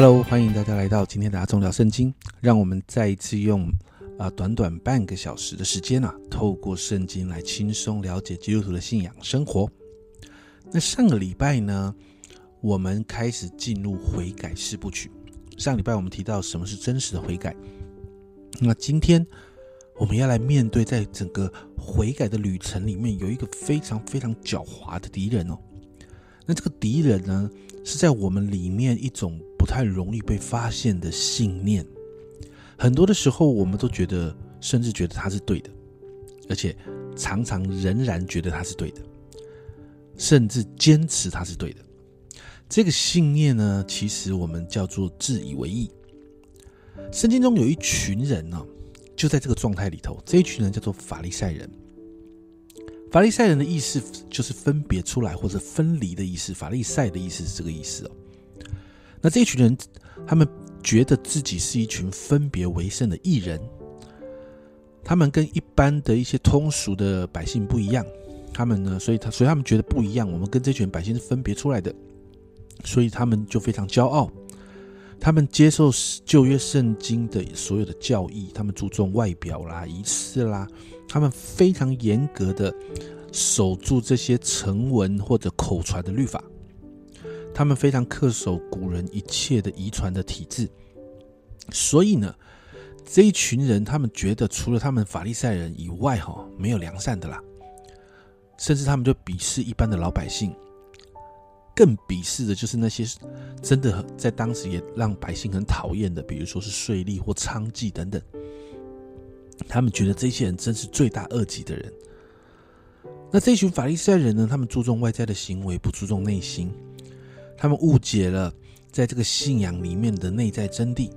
Hello，欢迎大家来到今天的阿忠聊圣经。让我们再一次用啊短短半个小时的时间啊，透过圣经来轻松了解基督徒的信仰生活。那上个礼拜呢，我们开始进入悔改四部曲。上礼拜我们提到什么是真实的悔改。那今天我们要来面对，在整个悔改的旅程里面，有一个非常非常狡猾的敌人哦。那这个敌人呢，是在我们里面一种不太容易被发现的信念。很多的时候，我们都觉得，甚至觉得他是对的，而且常常仍然觉得他是对的，甚至坚持他是对的。这个信念呢，其实我们叫做自以为意。圣经中有一群人呢，就在这个状态里头。这一群人叫做法利赛人。法利赛人的意思就是分别出来或者分离的意思。法利赛的意思是这个意思哦。那这一群人，他们觉得自己是一群分别为圣的艺人。他们跟一般的一些通俗的百姓不一样。他们呢，所以他所以他们觉得不一样。我们跟这群百姓是分别出来的，所以他们就非常骄傲。他们接受旧约圣经的所有的教义，他们注重外表啦、仪式啦。他们非常严格的守住这些成文或者口传的律法，他们非常恪守古人一切的遗传的体制，所以呢，这一群人他们觉得除了他们法利赛人以外，哈，没有良善的啦，甚至他们就鄙视一般的老百姓，更鄙视的就是那些真的在当时也让百姓很讨厌的，比如说是税吏或娼妓等等。他们觉得这些人真是罪大恶极的人。那这群法利赛人呢？他们注重外在的行为，不注重内心。他们误解了在这个信仰里面的内在真谛。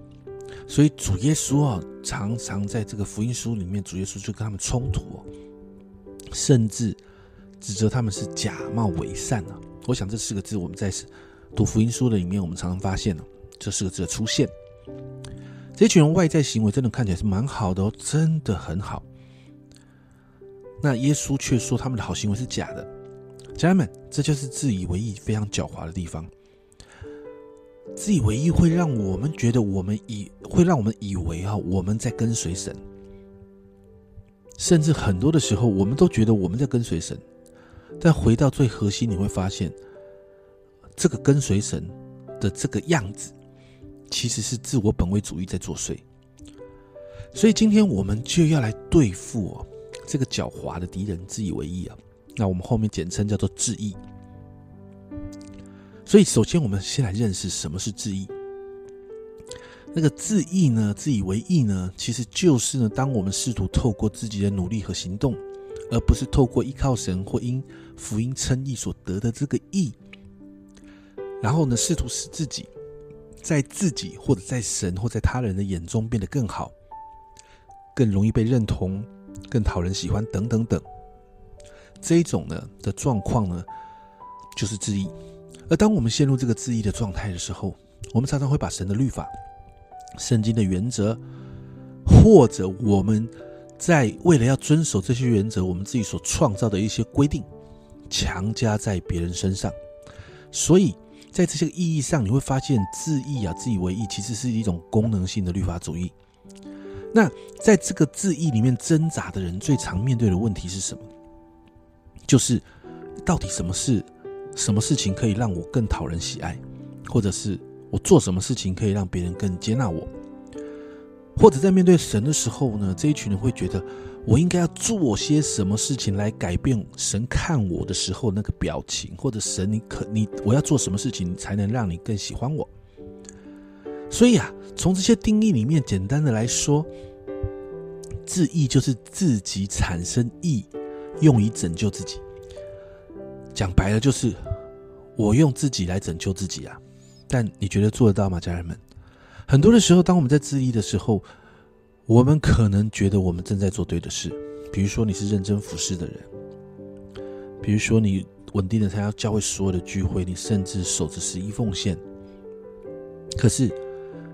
所以主耶稣啊，常常在这个福音书里面，主耶稣就跟他们冲突，甚至指责他们是假冒伪善啊。我想这四个字，我们在读福音书的里面，我们常常发现了这四个字的出现。这群人外在行为真的看起来是蛮好的哦，真的很好。那耶稣却说他们的好行为是假的，家人们，这就是自以为意、非常狡猾的地方。自以为意会让我们觉得我们以会让我们以为哈我们在跟随神，甚至很多的时候我们都觉得我们在跟随神，但回到最核心，你会发现这个跟随神的这个样子。其实是自我本位主义在作祟，所以今天我们就要来对付哦这个狡猾的敌人自以为意啊。那我们后面简称叫做自义。所以首先我们先来认识什么是自义。那个自义呢，自以为意呢，其实就是呢，当我们试图透过自己的努力和行动，而不是透过依靠神或因福音称义所得的这个义，然后呢，试图使自己。在自己或者在神或在他人的眼中变得更好，更容易被认同，更讨人喜欢等等等，这一种呢的状况呢，就是自义。而当我们陷入这个自义的状态的时候，我们常常会把神的律法、圣经的原则，或者我们在为了要遵守这些原则，我们自己所创造的一些规定，强加在别人身上，所以。在这些意义上，你会发现自义啊、自以为意，其实是一种功能性的律法主义。那在这个自义里面挣扎的人，最常面对的问题是什么？就是到底什么事什么事情可以让我更讨人喜爱，或者是我做什么事情可以让别人更接纳我？或者在面对神的时候呢？这一群人会觉得。我应该要做些什么事情来改变神看我的时候那个表情，或者神你可你我要做什么事情才能让你更喜欢我？所以啊，从这些定义里面，简单的来说，自义就是自己产生义，用以拯救自己。讲白了就是我用自己来拯救自己啊！但你觉得做得到吗，家人们？很多的时候，当我们在自义的时候。我们可能觉得我们正在做对的事，比如说你是认真服侍的人，比如说你稳定的参加教会所有的聚会，你甚至守着十一奉献。可是，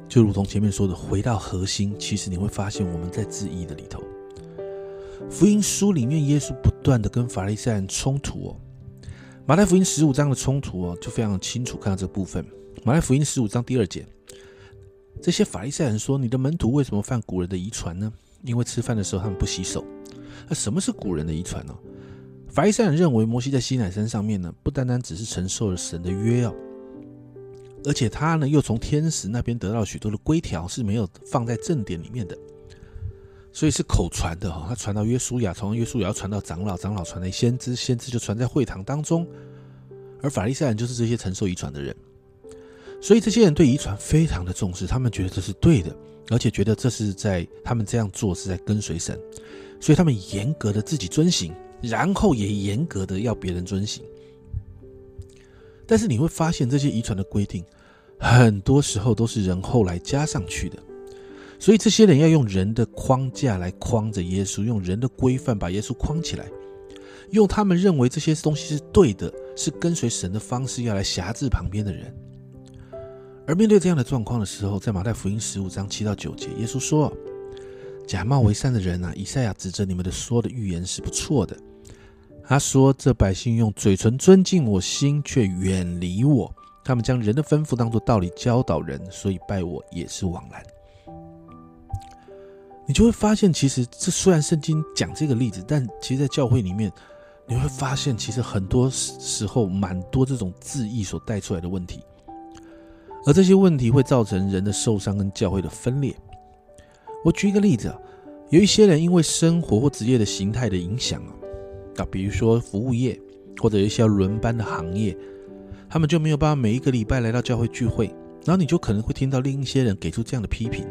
就如同前面说的，回到核心，其实你会发现我们在自义的里头。福音书里面，耶稣不断的跟法利赛人冲突哦。马太福音十五章的冲突哦，就非常清楚看到这部分。马太福音十五章第二节，这些法利赛人说：“你的门徒为什么犯古人的遗传呢？因为吃饭的时候他们不洗手。”那什么是古人的遗传呢？法利赛人认为摩西在西乃山上面呢，不单单只是承受了神的约哦，而且他呢又从天使那边得到许多的规条，是没有放在正典里面的，所以是口传的哈。他传到约书亚，从约书亚传到长老，长老传到先知，先知就传在会堂当中，而法利赛人就是这些承受遗传的人。所以这些人对遗传非常的重视，他们觉得这是对的，而且觉得这是在他们这样做是在跟随神，所以他们严格的自己遵行，然后也严格的要别人遵行。但是你会发现，这些遗传的规定，很多时候都是人后来加上去的，所以这些人要用人的框架来框着耶稣，用人的规范把耶稣框起来，用他们认为这些东西是对的，是跟随神的方式，要来辖制旁边的人。而面对这样的状况的时候，在马太福音十五章七到九节，耶稣说：“假冒为善的人啊，以赛亚指着你们的说的预言是不错的。他说：这百姓用嘴唇尊敬我，心却远离我。他们将人的吩咐当作道理教导人，所以拜我也是枉然。你就会发现，其实这虽然圣经讲这个例子，但其实，在教会里面，你会发现，其实很多时候蛮多这种字义所带出来的问题。”而这些问题会造成人的受伤跟教会的分裂。我举一个例子啊，有一些人因为生活或职业的形态的影响啊，啊，比如说服务业或者一些轮班的行业，他们就没有办法每一个礼拜来到教会聚会，然后你就可能会听到另一些人给出这样的批评：，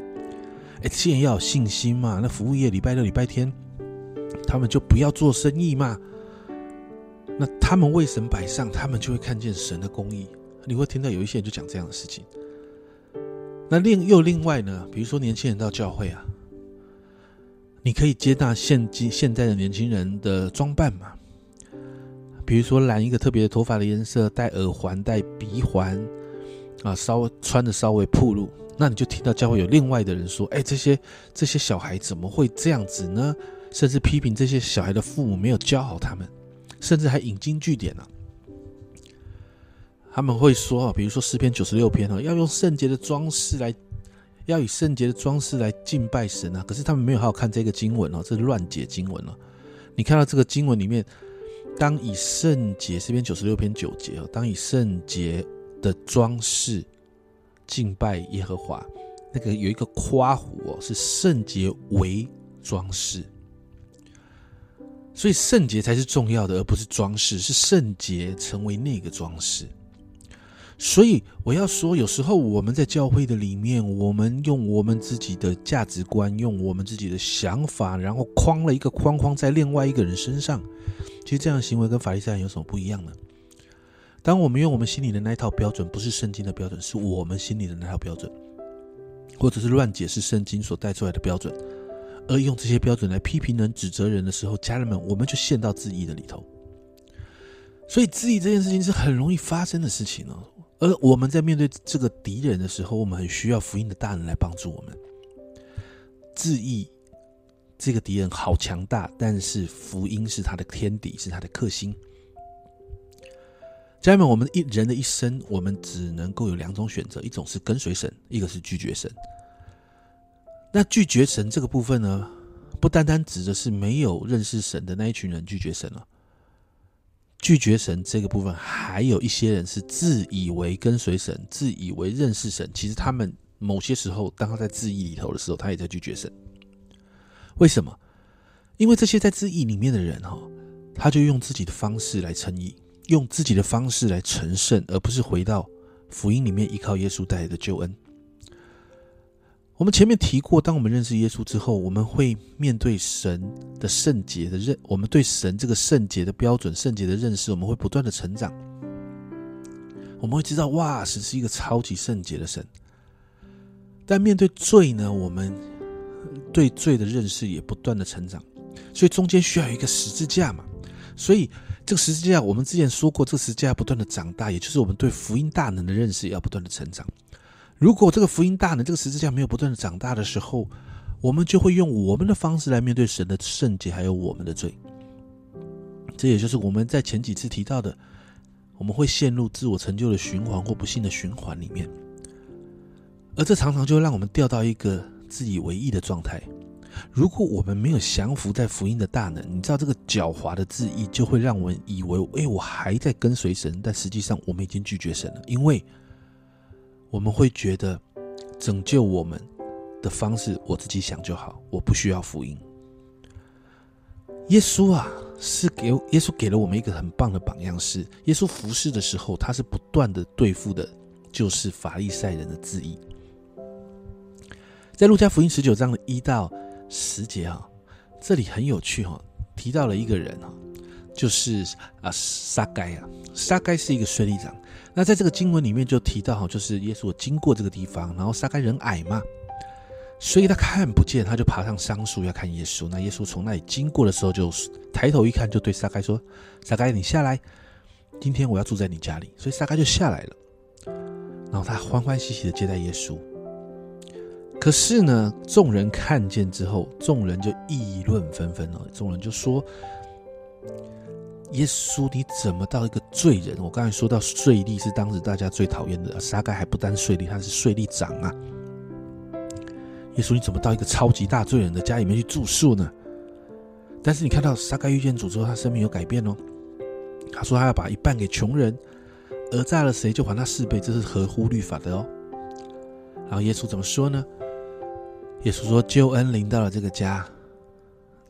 哎，既然要有信心嘛，那服务业礼拜六、礼拜天，他们就不要做生意嘛，那他们为神摆上，他们就会看见神的公义。你会听到有一些人就讲这样的事情。那另又另外呢，比如说年轻人到教会啊，你可以接纳现今现在的年轻人的装扮嘛？比如说染一个特别的头发的颜色，戴耳环、戴鼻环，啊，稍微穿的稍微暴露，那你就听到教会有另外的人说：“哎，这些这些小孩怎么会这样子呢？”甚至批评这些小孩的父母没有教好他们，甚至还引经据典啊。他们会说啊，比如说诗篇九十六篇啊，要用圣洁的装饰来，要以圣洁的装饰来敬拜神啊。可是他们没有好好看这个经文哦，这是乱解经文了。你看到这个经文里面，当以圣洁，诗篇九十六篇九节哦，当以圣洁的装饰敬拜耶和华，那个有一个夸胡哦，是圣洁为装饰，所以圣洁才是重要的，而不是装饰，是圣洁成为那个装饰。所以我要说，有时候我们在教会的里面，我们用我们自己的价值观，用我们自己的想法，然后框了一个框框在另外一个人身上。其实这样的行为跟法利赛人有什么不一样呢？当我们用我们心里的那一套标准，不是圣经的标准，是我们心里的那套标准，或者是乱解释圣经所带出来的标准，而用这些标准来批评人、指责人的时候，家人们，我们就陷到自义的里头。所以质疑这件事情是很容易发生的事情哦。而我们在面对这个敌人的时候，我们很需要福音的大人来帮助我们。质疑这个敌人好强大，但是福音是他的天敌，是他的克星。家人们，我们一人的一生，我们只能够有两种选择：一种是跟随神，一个是拒绝神。那拒绝神这个部分呢，不单单指的是没有认识神的那一群人拒绝神了。拒绝神这个部分，还有一些人是自以为跟随神，自以为认识神。其实他们某些时候，当他在自意里头的时候，他也在拒绝神。为什么？因为这些在自意里面的人哈，他就用自己的方式来称义，用自己的方式来成圣，而不是回到福音里面依靠耶稣带来的救恩。我们前面提过，当我们认识耶稣之后，我们会面对神的圣洁的认，我们对神这个圣洁的标准、圣洁的认识，我们会不断的成长。我们会知道，哇，神是一个超级圣洁的神。但面对罪呢，我们对罪的认识也不断的成长，所以中间需要一个十字架嘛。所以这个十字架，我们之前说过，这个十字架不断的长大，也就是我们对福音大能的认识要不断的成长。如果这个福音大能，这个十字架没有不断的长大的时候，我们就会用我们的方式来面对神的圣洁，还有我们的罪。这也就是我们在前几次提到的，我们会陷入自我成就的循环或不幸的循环里面。而这常常就让我们掉到一个自以为意的状态。如果我们没有降服在福音的大能，你知道这个狡猾的自意就会让我们以为，哎，我还在跟随神，但实际上我们已经拒绝神了，因为我们会觉得拯救我们的方式我自己想就好，我不需要福音。耶稣啊，是给耶稣给了我们一个很棒的榜样，是耶稣服侍的时候，他是不断的对付的，就是法利赛人的自意。在路加福音十九章的一到。十节哈，这里很有趣哈，提到了一个人哈，就是啊撒该啊，撒该是一个税吏长。那在这个经文里面就提到哈，就是耶稣经过这个地方，然后撒该人矮嘛，所以他看不见，他就爬上桑树要看耶稣。那耶稣从那里经过的时候，就抬头一看，就对撒该说：“撒该，你下来，今天我要住在你家里。”所以撒该就下来了，然后他欢欢喜喜的接待耶稣。可是呢，众人看见之后，众人就议论纷纷了。众人就说：“耶稣，你怎么到一个罪人？我刚才说到税吏是当时大家最讨厌的，撒盖还不单税吏，他是税吏长啊。耶稣，你怎么到一个超级大罪人的家里面去住宿呢？但是你看到撒盖遇见主之后，他生命有改变哦。他说他要把一半给穷人，讹诈了谁就还他四倍，这是合乎律法的哦。然后耶稣怎么说呢？耶稣说：“救恩临到了这个家。”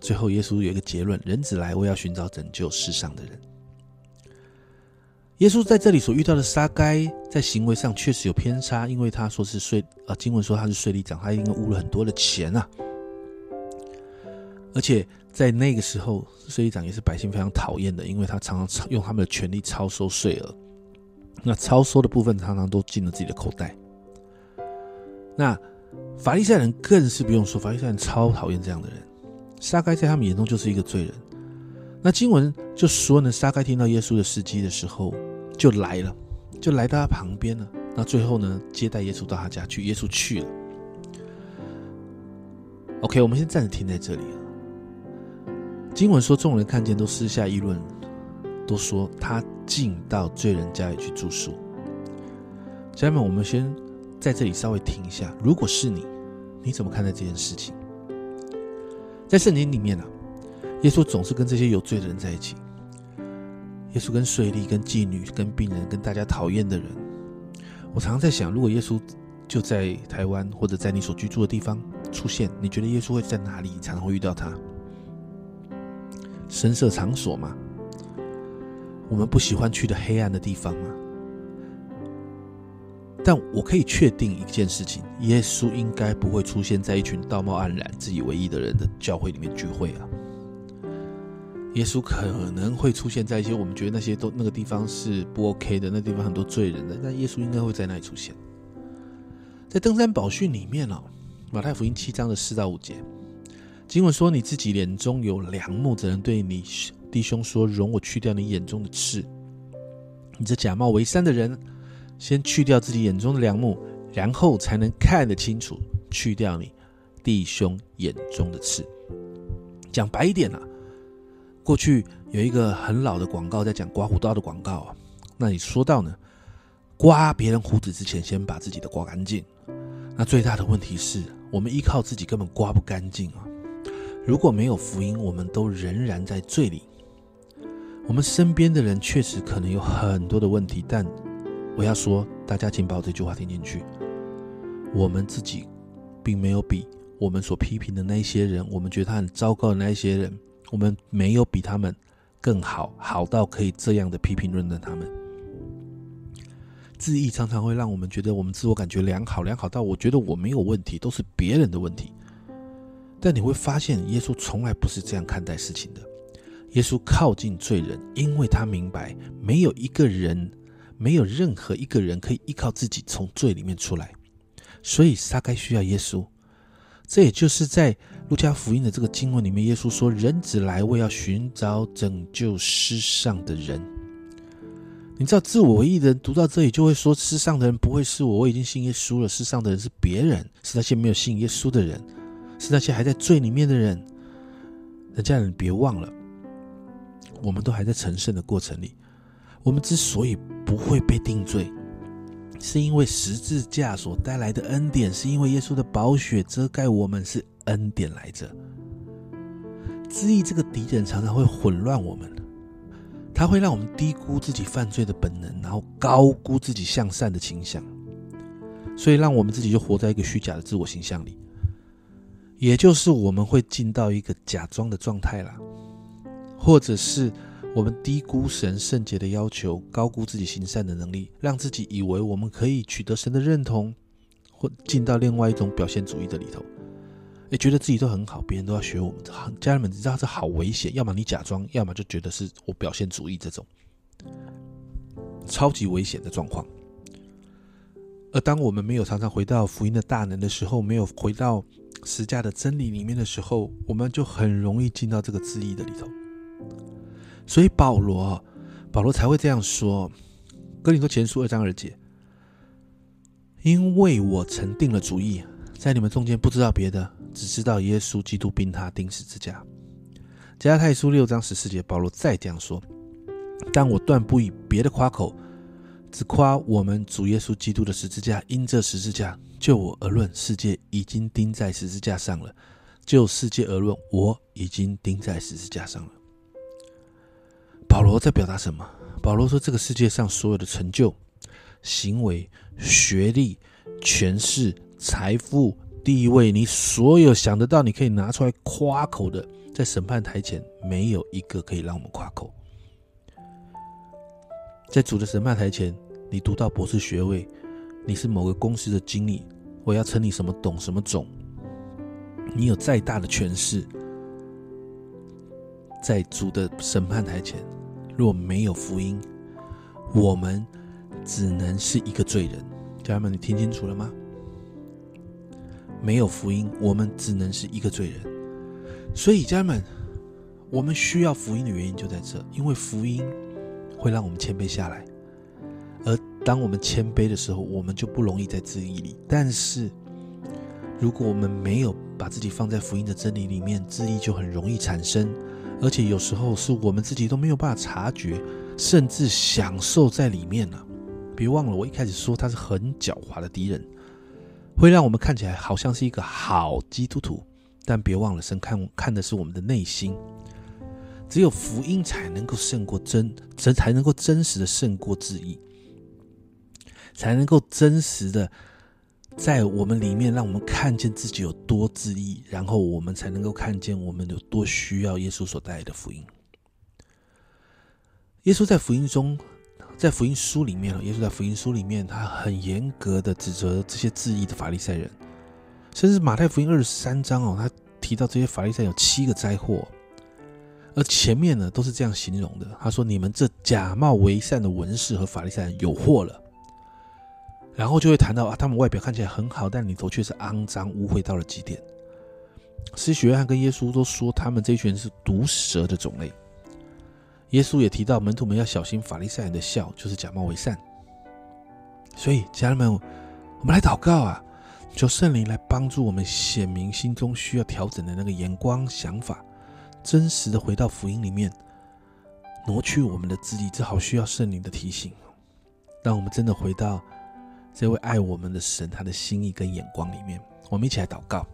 最后，耶稣有一个结论：“人子来，我要寻找拯救世上的人。”耶稣在这里所遇到的撒该，在行为上确实有偏差，因为他说是税啊，经文说他是税吏长，他应该污了很多的钱啊。而且在那个时候，税吏长也是百姓非常讨厌的，因为他常常用他们的权力超收税额。那超收的部分常常都进了自己的口袋。那。法利赛人更是不用说，法利赛人超讨厌这样的人。撒该在他们眼中就是一个罪人。那经文就说呢，撒该听到耶稣的事迹的时候，就来了，就来到他旁边了。那最后呢，接待耶稣到他家去，耶稣去了。OK，我们先暂时停在这里经文说，众人看见都私下议论，都说他进到罪人家里去住宿。家人们，我们先。在这里稍微停一下，如果是你，你怎么看待这件事情？在圣经里面呢，耶稣总是跟这些有罪的人在一起。耶稣跟税吏、跟妓女、跟病人、跟大家讨厌的人。我常常在想，如果耶稣就在台湾或者在你所居住的地方出现，你觉得耶稣会在哪里才能会遇到他？深色场所吗？我们不喜欢去的黑暗的地方吗？但我可以确定一件事情：耶稣应该不会出现在一群道貌岸然、自以为意的人的教会里面聚会啊。耶稣可能会出现在一些我们觉得那些都那个地方是不 OK 的，那地方很多罪人的，但耶稣应该会在那里出现。在登山宝训里面哦，马太福音七章的四到五节，经文说：“你自己眼中有良木，只能对你弟兄说：容我去掉你眼中的刺。你这假冒为善的人。”先去掉自己眼中的梁木，然后才能看得清楚。去掉你弟兄眼中的刺。讲白一点啊，过去有一个很老的广告在讲刮胡刀的广告啊。那你说到呢，刮别人胡子之前，先把自己的刮干净。那最大的问题是我们依靠自己根本刮不干净啊。如果没有福音，我们都仍然在罪里。我们身边的人确实可能有很多的问题，但。我要说，大家请把我这句话听进去。我们自己并没有比我们所批评的那些人，我们觉得他很糟糕的那些人，我们没有比他们更好，好到可以这样的批评论断他们。自意常常会让我们觉得我们自我感觉良好，良好到我觉得我没有问题，都是别人的问题。但你会发现，耶稣从来不是这样看待事情的。耶稣靠近罪人，因为他明白没有一个人。没有任何一个人可以依靠自己从罪里面出来，所以撒该需要耶稣。这也就是在路加福音的这个经文里面，耶稣说：“人子来，为要寻找拯救世上的人。”你知道，自我为意的人读到这里就会说：“世上的人不会是我，我已经信耶稣了。世上的人是别人，是那些没有信耶稣的人，是那些还在罪里面的人。”人家人别忘了，我们都还在成圣的过程里。我们之所以不会被定罪，是因为十字架所带来的恩典，是因为耶稣的宝血遮盖我们，是恩典来着。自意这个敌人常常会混乱我们，他会让我们低估自己犯罪的本能，然后高估自己向善的倾向，所以让我们自己就活在一个虚假的自我形象里，也就是我们会进到一个假装的状态啦，或者是。我们低估神圣洁的要求，高估自己行善的能力，让自己以为我们可以取得神的认同，或进到另外一种表现主义的里头，也觉得自己都很好，别人都要学我们。家人们，知道这好危险，要么你假装，要么就觉得是我表现主义这种超级危险的状况。而当我们没有常常回到福音的大能的时候，没有回到实价的真理里面的时候，我们就很容易进到这个自义的里头。所以保罗，保罗才会这样说：“哥林多前书二章二节，因为我曾定了主意，在你们中间不知道别的，只知道耶稣基督并他钉死之家。”加太书六章十四节，保罗再这样说：“但我断不以别的夸口，只夸我们主耶稣基督的十字架。因这十字架，就我而论，世界已经钉在十字架上了；就世界而论，我已经钉在十字架上了。”保罗在表达什么？保罗说：“这个世界上所有的成就、行为、学历、权势、财富、地位，你所有想得到，你可以拿出来夸口的，在审判台前，没有一个可以让我们夸口。在主的审判台前，你读到博士学位，你是某个公司的经理，我要称你什么董什么总，你有再大的权势，在主的审判台前。”若没有福音，我们只能是一个罪人。家人们，你听清楚了吗？没有福音，我们只能是一个罪人。所以，家人们，我们需要福音的原因就在这，因为福音会让我们谦卑下来。而当我们谦卑的时候，我们就不容易在自义里。但是，如果我们没有把自己放在福音的真理里面，自义就很容易产生。而且有时候是我们自己都没有办法察觉，甚至享受在里面呢。别忘了，我一开始说他是很狡猾的敌人，会让我们看起来好像是一个好基督徒。但别忘了，神看看的是我们的内心。只有福音才能够胜过真，才才能够真实的胜过自义，才能够真实的。在我们里面，让我们看见自己有多自义，然后我们才能够看见我们有多需要耶稣所带来的福音。耶稣在福音中，在福音书里面耶稣在福音书里面，他很严格的指责这些自义的法利赛人，甚至马太福音二十三章哦，他提到这些法利赛有七个灾祸，而前面呢都是这样形容的，他说：“你们这假冒为善的文士和法利赛人有祸了。”然后就会谈到啊，他们外表看起来很好，但里头却是肮脏污秽到了极点。施洗约翰跟耶稣都说，他们这群人是毒蛇的种类。耶稣也提到门徒们要小心法利赛人的笑，就是假冒为善。所以家人们，我们来祷告啊，求圣灵来帮助我们显明心中需要调整的那个眼光、想法，真实的回到福音里面，挪去我们的自己，这好需要圣灵的提醒，让我们真的回到。这位爱我们的神，他的心意跟眼光里面，我们一起来祷告。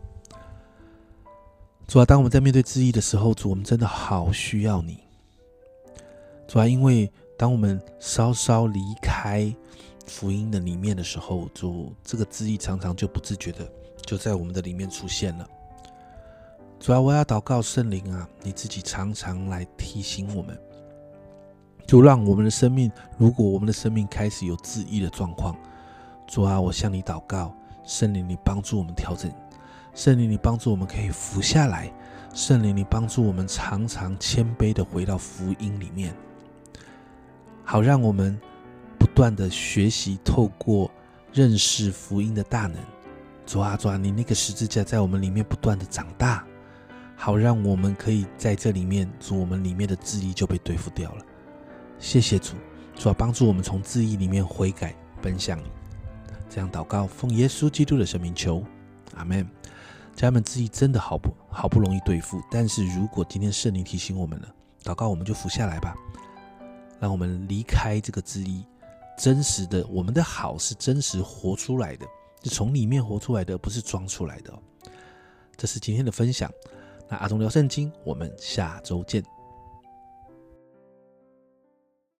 主啊，当我们在面对质疑的时候，主，我们真的好需要你。主啊，因为当我们稍稍离开福音的里面的时候，主，这个质疑常常就不自觉的就在我们的里面出现了。主啊，我要祷告圣灵啊，你自己常常来提醒我们，就让我们的生命，如果我们的生命开始有质疑的状况。主啊，我向你祷告，圣灵，你帮助我们调整；圣灵，你帮助我们可以服下来；圣灵，你帮助我们常常谦卑的回到福音里面，好让我们不断的学习，透过认识福音的大能。主啊，主啊，你那个十字架在我们里面不断的长大，好让我们可以在这里面，主我们里面的质疑就被对付掉了。谢谢主，主啊，帮助我们从质疑里面悔改，奔向你。这样祷告，奉耶稣基督的圣名求，阿门。家人们，自己真的好不好不容易对付，但是如果今天圣灵提醒我们了，祷告我们就服下来吧，让我们离开这个自义，真实的，我们的好是真实活出来的，是从里面活出来的，不是装出来的。这是今天的分享。那阿忠聊圣经，我们下周见。